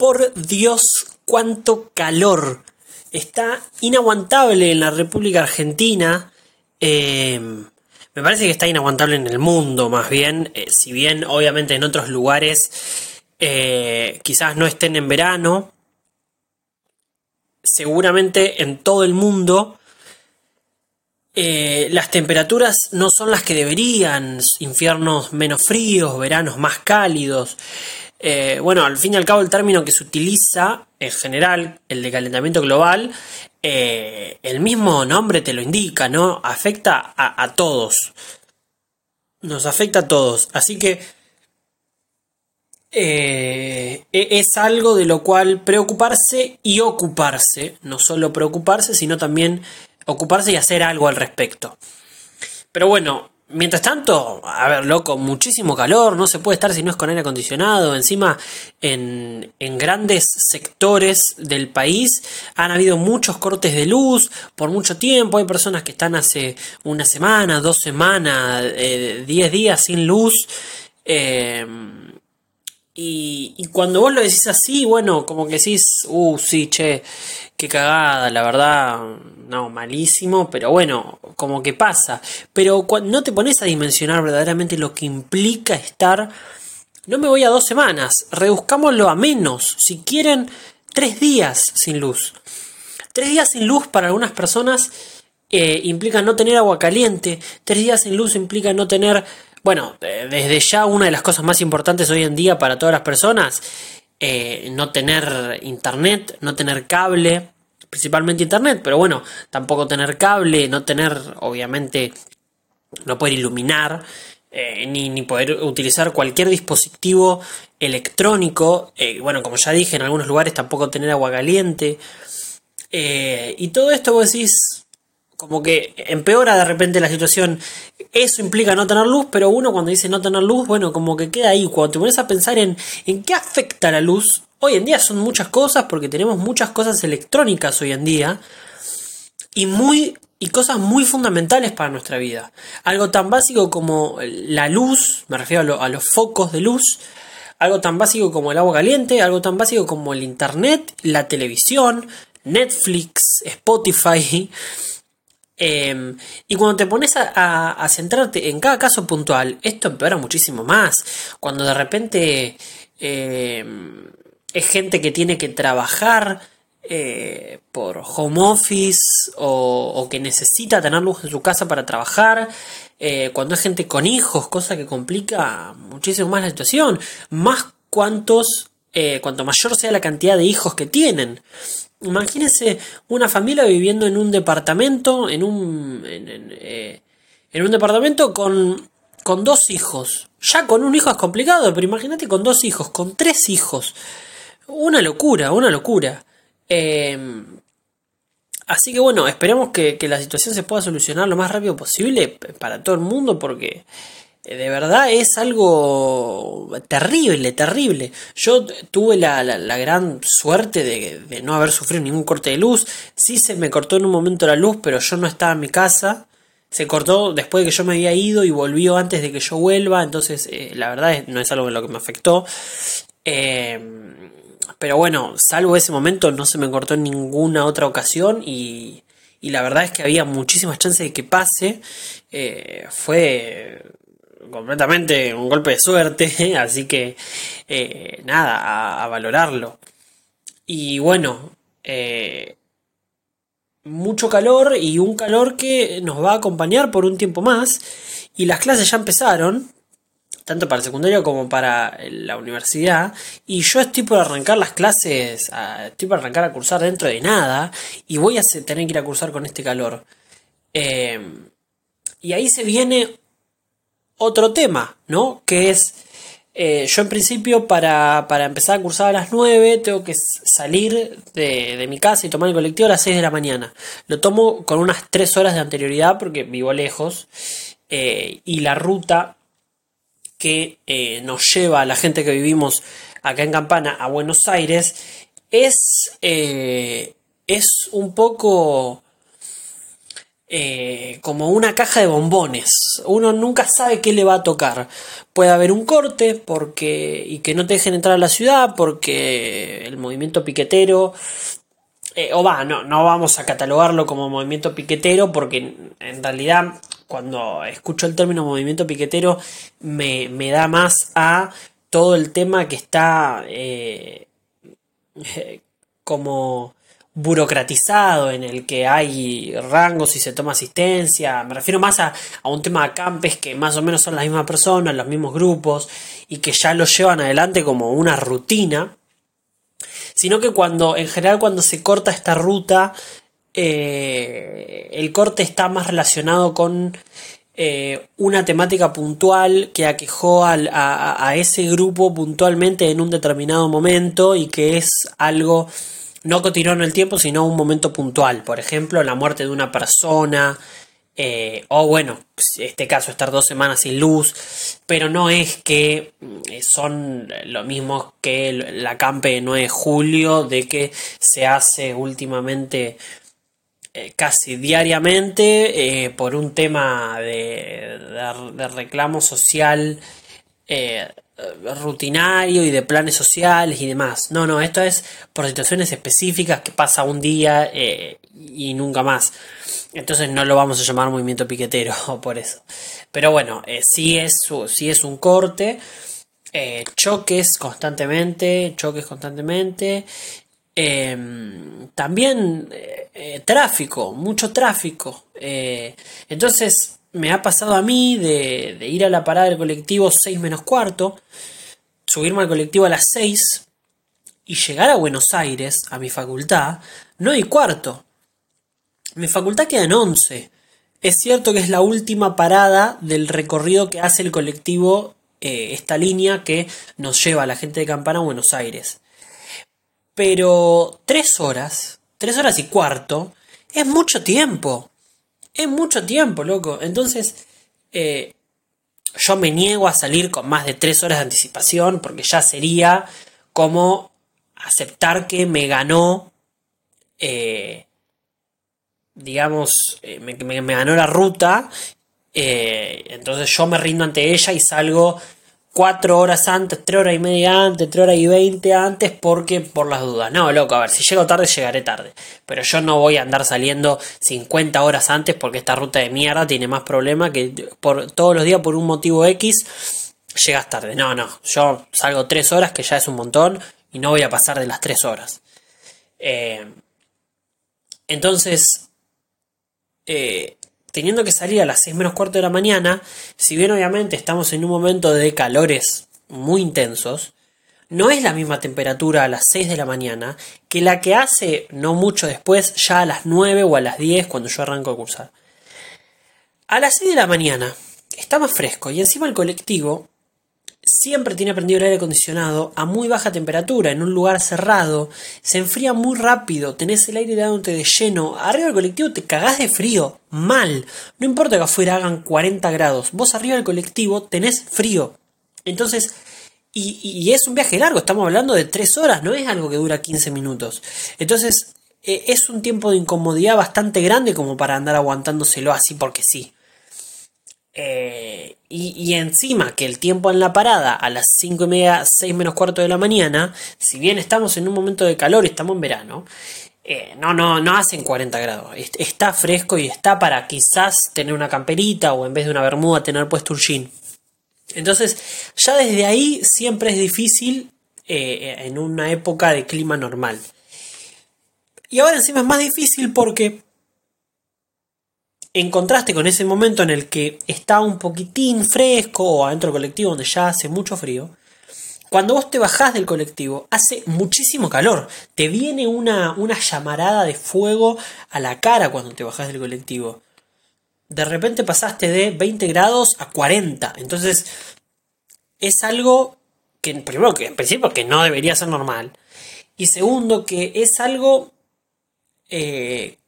Por Dios, cuánto calor. Está inaguantable en la República Argentina. Eh, me parece que está inaguantable en el mundo, más bien. Eh, si bien, obviamente, en otros lugares eh, quizás no estén en verano. Seguramente en todo el mundo las temperaturas no son las que deberían. Infiernos menos fríos, veranos más cálidos. Eh, bueno, al fin y al cabo el término que se utiliza en general, el de calentamiento global, eh, el mismo nombre te lo indica, ¿no? Afecta a, todos. Nos afecta a todos. Así que eh, e, es algo de lo cual preocuparse y ocuparse. No solo preocuparse, sino también ocuparse y hacer algo al respecto. Pero bueno, Mientras tanto, a ver, loco, muchísimo calor, no se puede estar si no es con aire acondicionado. Encima, en, en, grandes sectores del país han habido muchos cortes de luz por mucho tiempo. Hay personas que están hace una semana, dos semanas, eh, diez días sin luz. Eh, y, cuando vos lo decís así, bueno, como que decís, uh, sí, che, qué cagada, la verdad, no, malísimo, pero bueno, como que pasa. Pero no te pones a dimensionar verdaderamente lo que implica estar, no me voy a dos semanas, reduzcámoslo a menos, si quieren, tres días sin luz. Tres días sin luz para algunas personas eh, implica no tener agua caliente, tres días sin luz implica no tener, bueno, eh, desde ya una de las cosas más importantes hoy en día para todas las personas eh, no tener internet, no tener cable, principalmente internet, pero bueno, tampoco tener cable, no tener, obviamente, no poder iluminar, eh, ni, poder utilizar cualquier dispositivo electrónico, bueno, como ya dije, en algunos lugares tampoco tener agua caliente, y todo esto vos decís, como que empeora de repente la situación. Eso implica no tener luz, pero uno cuando dice no tener luz, bueno, como que queda ahí. Cuando te pones a pensar en, en qué afecta la luz, hoy en día son muchas cosas, porque tenemos muchas cosas electrónicas hoy en día, y, muy, y cosas muy fundamentales para nuestra vida. Algo tan básico como la luz, me refiero a, a los focos de luz, algo tan básico como el agua caliente, algo tan básico como el internet, la televisión, Netflix, Spotify. Em, y cuando te pones a, centrarte en cada caso puntual, esto empeora muchísimo más. Cuando de repente em, es gente que tiene que trabajar eh, por home office o, que necesita tener luz en su casa para trabajar. Eh, cuando es gente con hijos, cosa que complica muchísimo más la situación. Más cuantos, eh, cuanto mayor sea la cantidad de hijos que tienen. Imagínense una familia viviendo en un departamento, en un, en, eh, un departamento con, con dos hijos. Ya con un hijo es complicado, pero imagínate con dos hijos, con tres hijos. Una locura, una locura. Em, así que bueno, esperemos que, que, la situación se pueda solucionar lo más rápido posible para todo el mundo porque de verdad es algo terrible, terrible. Yo tuve la, gran suerte de, no haber sufrido ningún corte de luz. Sí se me cortó en un momento la luz, pero yo no estaba en mi casa. Se cortó después de que yo me había ido y volvió antes de que yo vuelva. Entonces, eh, la verdad no es algo en lo que me afectó. Em, pero bueno, salvo ese momento, no se me cortó en ninguna otra ocasión. Y, y la verdad es que había muchísimas chances de que pase. Eh, fue completamente un golpe de suerte, así que eh, nada, a, valorarlo. Y bueno, eh, mucho calor y un calor que nos va a acompañar por un tiempo más. Y las clases ya empezaron, tanto para el secundario como para la universidad. Y yo estoy por arrancar las clases, estoy por arrancar a cursar dentro de nada. Y voy a tener que ir a cursar con este calor. Eh, y ahí se viene otro tema, ¿no? Que es, eh, yo en principio para, empezar a cursar a las 9 tengo que salir de, mi casa y tomar el colectivo a las 6 de la mañana. Lo tomo con unas 3 horas de anterioridad porque vivo lejos eh, y la ruta que eh, nos lleva a la gente que vivimos acá en Campana a Buenos Aires es, es un poco eh, como una caja de bombones. Uno nunca sabe qué le va a tocar. Puede haber un corte porque y que no te dejen entrar a la ciudad porque el movimiento piquetero eh, o va, no, no vamos a catalogarlo como movimiento piquetero porque en realidad cuando escucho el término movimiento piquetero me, da más a todo el tema que está eh, como burocratizado en el que hay rangos y se toma asistencia. Me refiero más a, un tema de campes que más o menos son las mismas personas, los mismos grupos y que ya lo llevan adelante como una rutina. Sino que cuando, en general, cuando se corta esta ruta, eh, el corte está más relacionado con eh, una temática puntual que aquejó a, ese grupo puntualmente en un determinado momento y que es algo no continuó en el tiempo, sino un momento puntual. Por ejemplo, la muerte de una persona. Eh, o bueno, en este caso estar dos semanas sin luz, pero no es que eh, son lo mismo que la campe de 9 de julio, de que se hace últimamente eh, casi diariamente por un tema de, de reclamo social rutinario y de planes sociales y demás. No, no, esto es por situaciones específicas que pasa un día eh, y nunca más. Entonces no lo vamos a llamar movimiento piquetero por eso. Pero bueno, eh, sí, es, sí es un corte. choques constantemente, choques constantemente. Em, también tráfico, mucho tráfico. entonces me ha pasado a mí de, ir a la parada del colectivo 6 menos cuarto, subirme al colectivo a las 6 y llegar a Buenos Aires, a mi facultad, no hay cuarto. Mi facultad queda en 11. Es cierto que es la última parada del recorrido que hace el colectivo, eh, esta línea que nos lleva a la gente de Campana a Buenos Aires. Pero tres horas, tres horas y cuarto, es mucho tiempo. Es mucho tiempo, loco. Entonces, eh, yo me niego a salir con más de tres horas de anticipación porque ya sería como aceptar que me ganó, eh, digamos, eh, me, me, ganó la ruta. entonces yo me rindo ante ella y salgo cuatro horas antes, tres horas y media antes, tres horas y veinte antes, porque por las dudas. No, loco, a ver, si llego tarde, llegaré tarde. Pero yo no voy a andar saliendo 50 horas antes porque esta ruta de mierda tiene más problema que por todos los días por un motivo X llegas tarde. No, no, yo salgo tres horas, que ya es un montón, y no voy a pasar de las tres horas. Eh, entonces, eh, teniendo que salir a las 6 menos cuarto de la mañana, si bien obviamente estamos en un momento de calores muy intensos, no es la misma temperatura a las 6 de la mañana que la que hace no mucho después, ya a las 9 o a las 10 cuando yo arranco a cursar. A las 6 de la mañana está más fresco y encima el colectivo siempre tiene prendido el aire acondicionado a muy baja temperatura, en un lugar cerrado, se enfría muy rápido, tenés el aire dándote de lleno, arriba del colectivo te cagás de frío, mal, no importa que afuera hagan 40 grados, vos arriba del colectivo tenés frío. Entonces, y, es un viaje largo, estamos hablando de 3 horas, no es algo que dura 15 minutos. Entonces, e, es un tiempo de incomodidad bastante grande como para andar aguantándoselo así porque sí. Eh, y, encima que el tiempo en la parada a las 5 y media, 6 menos cuarto de la mañana, si bien estamos en un momento de calor, estamos en verano, eh, no, no, no hacen 40 grados. Está fresco y está para quizás tener una camperita o en vez de una bermuda tener puesto un jean. Entonces, ya desde ahí siempre es difícil eh, en una época de clima normal. Y ahora encima es más difícil porque en contraste con ese momento en el que está un poquitín fresco o adentro del colectivo donde ya hace mucho frío, cuando vos te bajás del colectivo hace muchísimo calor. Te viene una, una llamarada de fuego a la cara cuando te bajás del colectivo. De repente pasaste de 20 grados a 40. Entonces es algo que primero que en principio que no debería ser normal. Y segundo que es algo eh,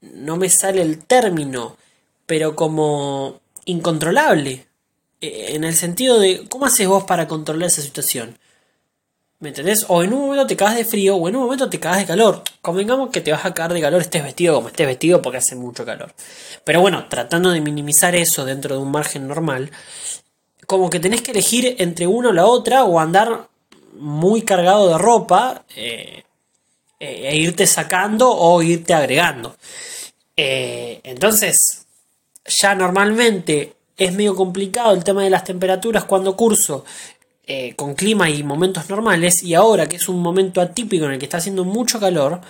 no me sale el término, pero como incontrolable. Eh, en el sentido de, ¿cómo haces vos para controlar esa situación? ¿Me entendés? O en un momento te cagas de frío o en un momento te cagas de calor. Convengamos que te vas a cagar de calor, estés vestido como estés vestido porque hace mucho calor. Pero bueno, tratando de minimizar eso dentro de un margen normal, como que tenés que elegir entre una o la otra o andar muy cargado de ropa eh, eh, e irte sacando o irte agregando. Eh, entonces, ya normalmente es medio complicado el tema de las temperaturas cuando curso con clima y momentos normales y ahora que es un momento atípico en el que está haciendo mucho calor,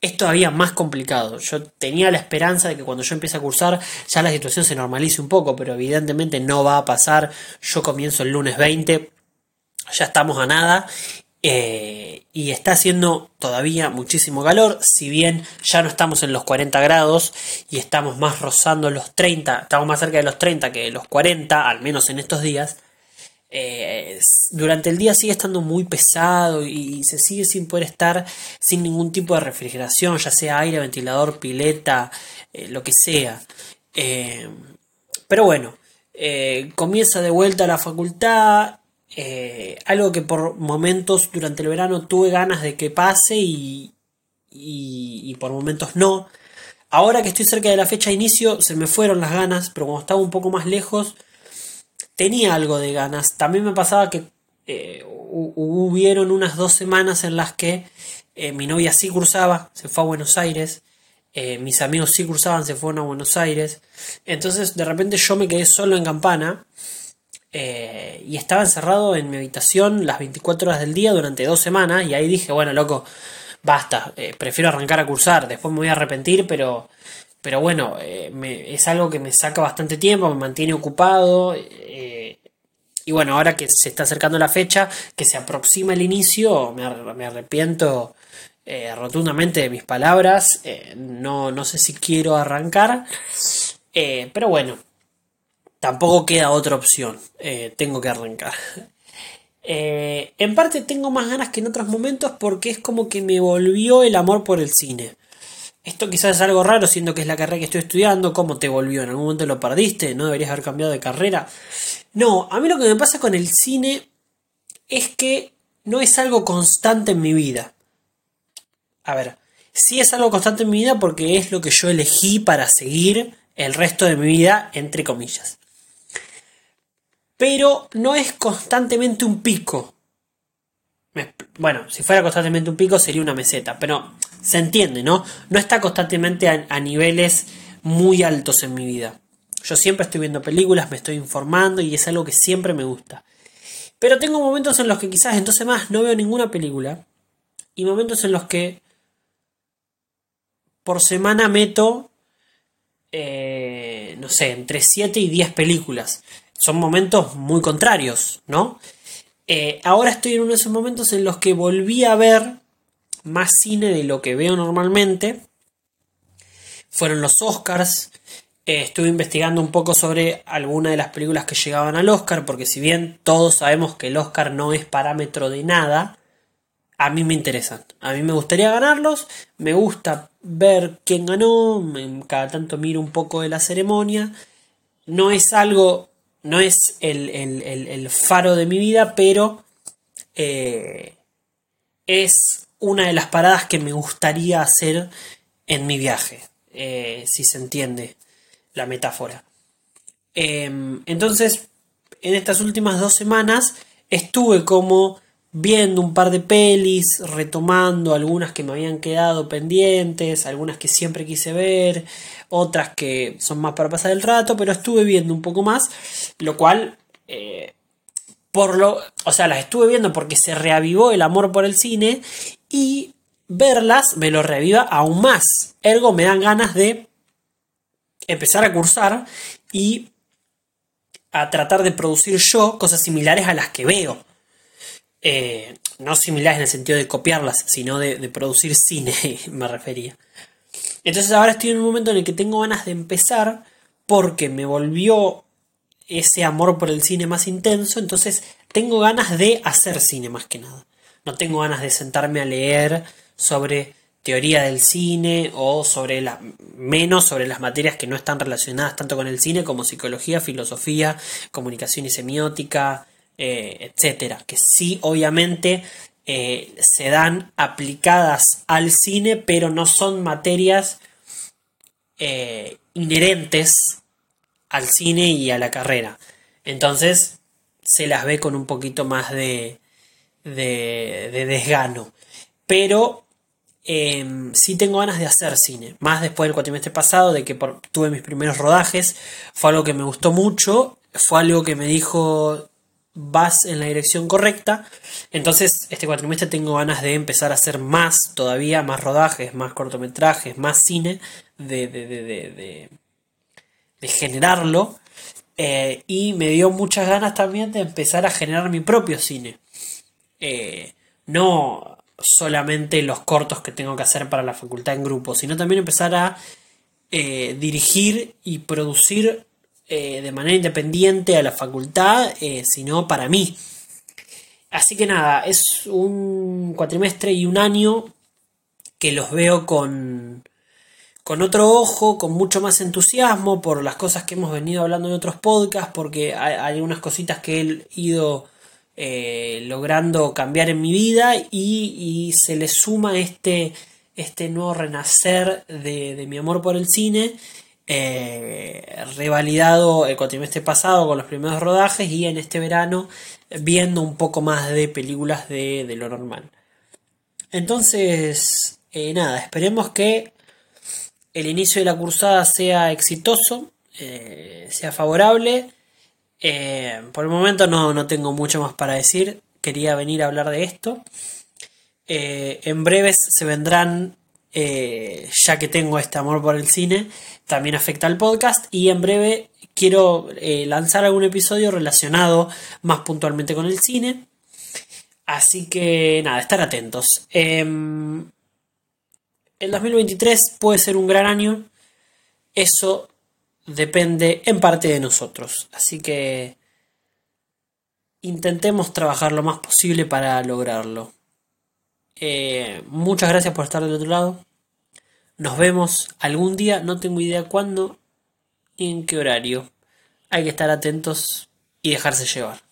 es todavía más complicado. Yo tenía la esperanza de que cuando yo empiece a cursar ya la situación se normalice un poco, pero evidentemente no va a pasar. Yo comienzo el lunes 20, ya estamos a nada. Eh, y está haciendo todavía muchísimo calor, si bien ya no estamos en los 40 grados y estamos más rozando los 30, estamos más cerca de los 30 que de los 40, al menos en estos días. Eh, durante el día sigue estando muy pesado y se sigue sin poder estar sin ningún tipo de refrigeración, ya sea aire, ventilador, pileta, eh, lo que sea. Pero bueno, comienza de vuelta la facultad, algo que por momentos durante el verano tuve ganas de que pase y, y por momentos no. Ahora que estoy cerca de la fecha de inicio, se me fueron las ganas, pero cuando estaba un poco más lejos, tenía algo de ganas. También me pasaba que eh, hubieron unas dos semanas en las que eh, mi novia sí cursaba, se fue a Buenos Aires. Eh, mis amigos sí cursaban, se fueron a Buenos Aires. Entonces de repente yo me quedé solo en Campana. Y estaba encerrado en mi habitación las 24 horas del día durante dos semanas. Y ahí dije, bueno, loco, basta, prefiero arrancar a cursar. Después me voy a arrepentir, pero pero bueno, es algo que me saca bastante tiempo, me mantiene ocupado. Y bueno, ahora que se está acercando la fecha, que se aproxima el inicio, me, arrepiento eh, rotundamente de mis palabras. Eh, no, no sé si quiero arrancar. Eh, pero bueno, tampoco queda otra opción. tengo que arrancar. en parte tengo más ganas que en otros momentos porque es como que me volvió el amor por el cine. Esto quizás es algo raro, siendo que es la carrera que estoy estudiando. ¿Cómo te volvió? ¿En algún momento lo perdiste? ¿No deberías haber cambiado de carrera? No, a mí lo que me pasa con el cine es que no es algo constante en mi vida. A ver, sí es algo constante en mi vida porque es lo que yo elegí para seguir el resto de mi vida, entre comillas. Pero no es constantemente un pico. Bueno, si fuera constantemente un pico sería una meseta, pero se entiende, ¿no? No está constantemente a, niveles muy altos en mi vida. Yo siempre estoy viendo películas, me estoy informando y es algo que siempre me gusta. Pero tengo momentos en los que quizás entonces más no veo ninguna película y momentos en los que por semana meto, eh, no sé, entre 7 y 10 películas. Son momentos muy contrarios, ¿no? Eh, ahora estoy en uno de esos momentos en los que volví a ver más cine de lo que veo normalmente. Fueron los Oscars. Eh, estuve investigando un poco sobre algunas de las películas que llegaban al Oscar, porque si bien todos sabemos que el Oscar no es parámetro de nada, a mí me interesan. A mí me gustaría ganarlos, me gusta ver quién ganó, cada tanto miro un poco de la ceremonia. No es algo, no es el, faro de mi vida, pero eh, es una de las paradas que me gustaría hacer en mi viaje, eh, si se entiende la metáfora. Em, entonces, en estas últimas dos semanas estuve como viendo un par de pelis, retomando algunas que me habían quedado pendientes, algunas que siempre quise ver, otras que son más para pasar el rato, pero estuve viendo un poco más, lo cual eh, por lo, o sea, las estuve viendo porque se reavivó el amor por el cine y verlas me lo reviva aún más. Ergo me dan ganas de empezar a cursar y a tratar de producir yo cosas similares a las que veo. Eh, no similares en el sentido de copiarlas, sino de, de producir cine, me refería. Entonces ahora estoy en un momento en el que tengo ganas de empezar porque me volvió ese amor por el cine más intenso, entonces tengo ganas de hacer cine más que nada. No tengo ganas de sentarme a leer sobre teoría del cine o sobre la, menos sobre las materias que no están relacionadas tanto con el cine como psicología, filosofía, comunicación y semiótica, eh, etcétera, que sí, obviamente eh, se dan aplicadas al cine, pero no son materias eh, inherentes al cine y a la carrera. Entonces se las ve con un poquito más de, de, desgano. Pero eh, sí tengo ganas de hacer cine. Más después del cuatrimestre pasado, de que tuve mis primeros rodajes. Fue algo que me gustó mucho. Fue algo que me dijo vas en la dirección correcta. Entonces, este cuatrimestre tengo ganas de empezar a hacer más, todavía más rodajes, más cortometrajes, más cine, de, de, de, de generarlo. Eh, y me dio muchas ganas también de empezar a generar mi propio cine. Eh, no solamente los cortos que tengo que hacer para la facultad en grupo, sino también empezar a eh, dirigir y producir eh, de manera independiente a la facultad, eh, sino para mí. Así que nada, es un cuatrimestre y un año que los veo con, con otro ojo, con mucho más entusiasmo por las cosas que hemos venido hablando en otros podcasts, porque hay, algunas cositas que he ido eh, logrando cambiar en mi vida y, se le suma este, este nuevo renacer de mi amor por el cine eh, revalidado el cuatrimestre pasado con los primeros rodajes y en este verano viendo un poco más de películas de, lo normal. Entonces, eh, nada, esperemos que el inicio de la cursada sea exitoso, eh, sea favorable. por el momento no, no, tengo mucho más para decir, quería venir a hablar de esto. en breves se vendrán eh, ya que tengo este amor por el cine, también afecta al podcast y en breve quiero eh, lanzar algún episodio relacionado más puntualmente con el cine. Así que nada, estar atentos. Em, el 2023 puede ser un gran año. Eso depende en parte de nosotros. Así que intentemos trabajar lo más posible para lograrlo. Eh, muchas gracias por estar del otro lado. Nos vemos algún día, no tengo idea cuándo y en qué horario. Hay que estar atentos y dejarse llevar.